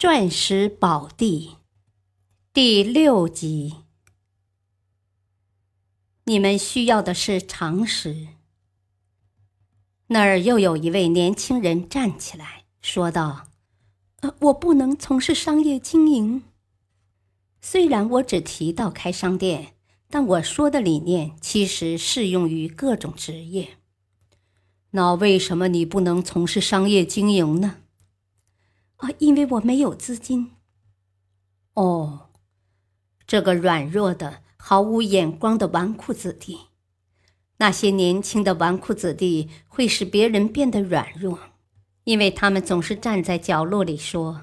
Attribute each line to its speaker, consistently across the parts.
Speaker 1: 钻石宝地第六集。你们需要的是常识。那儿又有一位年轻人站起来说道：“，我不能从事商业经营。虽然我只提到开商店，但我说的理念其实适用于各种职业。那为什么你不能从事商业经营呢？”啊，因为我没有资金。哦，这个软弱的、毫无眼光的纨绔子弟，那些年轻的纨绔子弟会使别人变得软弱，因为他们总是站在角落里说：“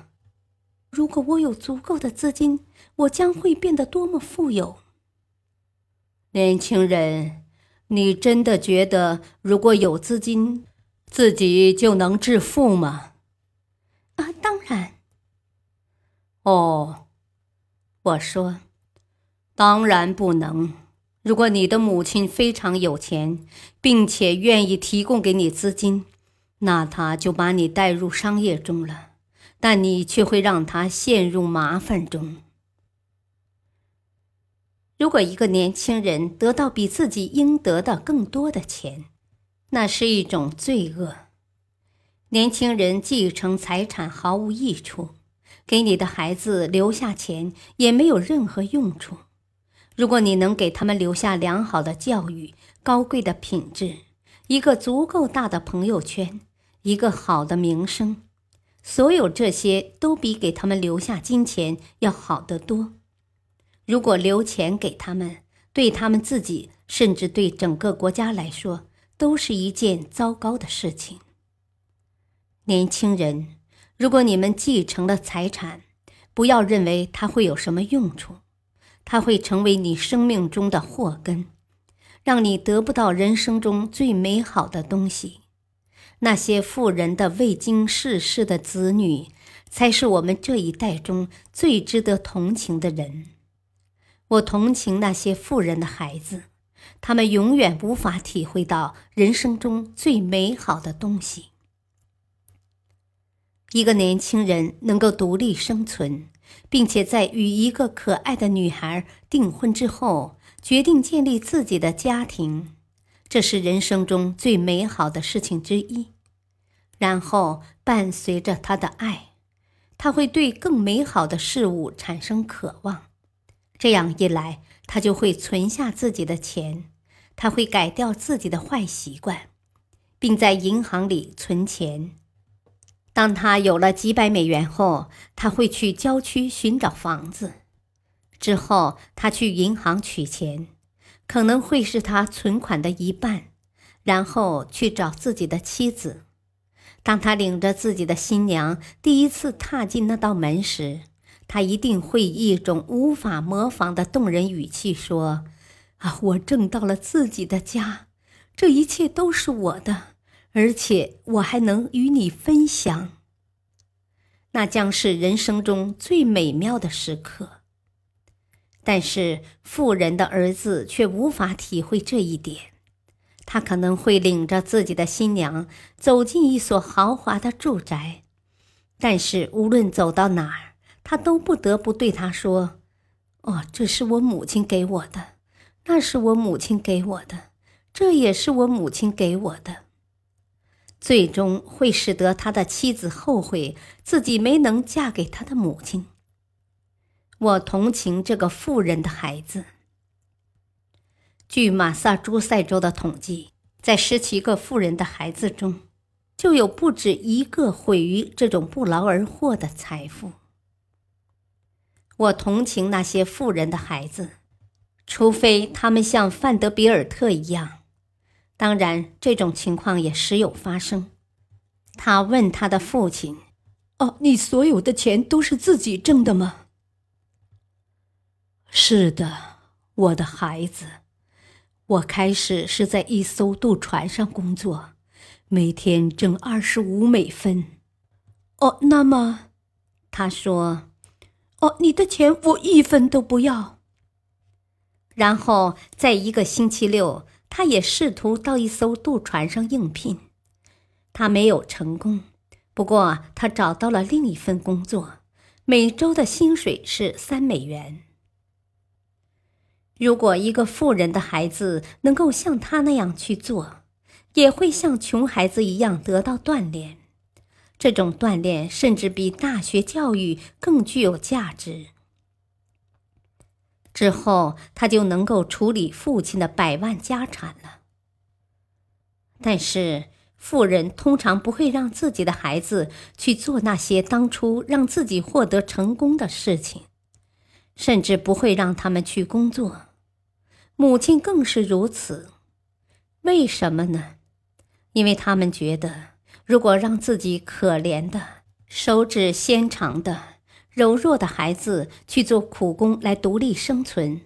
Speaker 1: 如果我有足够的资金，我将会变得多么富有。”年轻人，你真的觉得如果有资金，自己就能致富吗？当然。哦，我说，当然不能。如果你的母亲非常有钱，并且愿意提供给你资金，那他就把你带入商业中了，但你却会让他陷入麻烦中。如果一个年轻人得到比自己应得的更多的钱，那是一种罪恶。年轻人继承财产毫无益处，给你的孩子留下钱也没有任何用处。如果你能给他们留下良好的教育、高贵的品质、一个足够大的朋友圈、一个好的名声，所有这些都比给他们留下金钱要好得多。如果留钱给他们，对他们自己，甚至对整个国家来说，都是一件糟糕的事情。年轻人，如果你们继承了财产，不要认为它会有什么用处，它会成为你生命中的祸根，让你得不到人生中最美好的东西。那些富人的未经世事的子女，才是我们这一代中最值得同情的人。我同情那些富人的孩子，他们永远无法体会到人生中最美好的东西。一个年轻人能够独立生存，并且在与一个可爱的女孩订婚之后，决定建立自己的家庭，这是人生中最美好的事情之一。然后伴随着他的爱，他会对更美好的事物产生渴望。这样一来，他就会存下自己的钱，他会改掉自己的坏习惯，并在银行里存钱。当他有了几百美元后，他会去郊区寻找房子。之后，他去银行取钱，可能会是他存款的一半，然后去找自己的妻子。当他领着自己的新娘第一次踏进那道门时，他一定会以一种无法模仿的动人语气说：“啊，我挣到了自己的家，这一切都是我的。”而且我还能与你分享，那将是人生中最美妙的时刻。但是富人的儿子却无法体会这一点，他可能会领着自己的新娘走进一所豪华的住宅，但是无论走到哪儿，他都不得不对他说：“哦，这是我母亲给我的，那是我母亲给我的，这也是我母亲给我的。”最终会使得他的妻子后悔自己没能嫁给他的母亲。我同情这个富人的孩子。据马萨诸塞州的统计，在十七个富人的孩子中，就有不止一个毁于这种不劳而获的财富。我同情那些富人的孩子，除非他们像范德比尔特一样。当然，这种情况也时有发生。他问他的父亲：“哦，你所有的钱都是自己挣的吗？是的，我的孩子。我开始是在一艘渡船上工作，每天挣二十五美分。哦，那么，他说：“哦，你的钱我一分都不要。”然后，在一个星期六，他也试图到一艘渡船上应聘，他没有成功。不过，他找到了另一份工作，每周的薪水是三美元。如果一个富人的孩子能够像他那样去做，也会像穷孩子一样得到锻炼。这种锻炼甚至比大学教育更具有价值。之后，他就能够处理父亲的百万家产了。但是，富人通常不会让自己的孩子去做那些当初让自己获得成功的事情，甚至不会让他们去工作。母亲更是如此。为什么呢？因为他们觉得，如果让自己可怜的、手指纤长的。柔弱的孩子去做苦工来独立生存，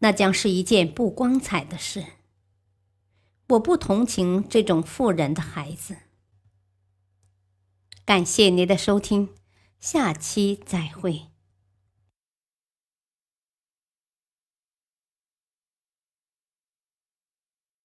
Speaker 1: 那将是一件不光彩的事。我不同情这种富人的孩子。感谢您的收听，下期再会。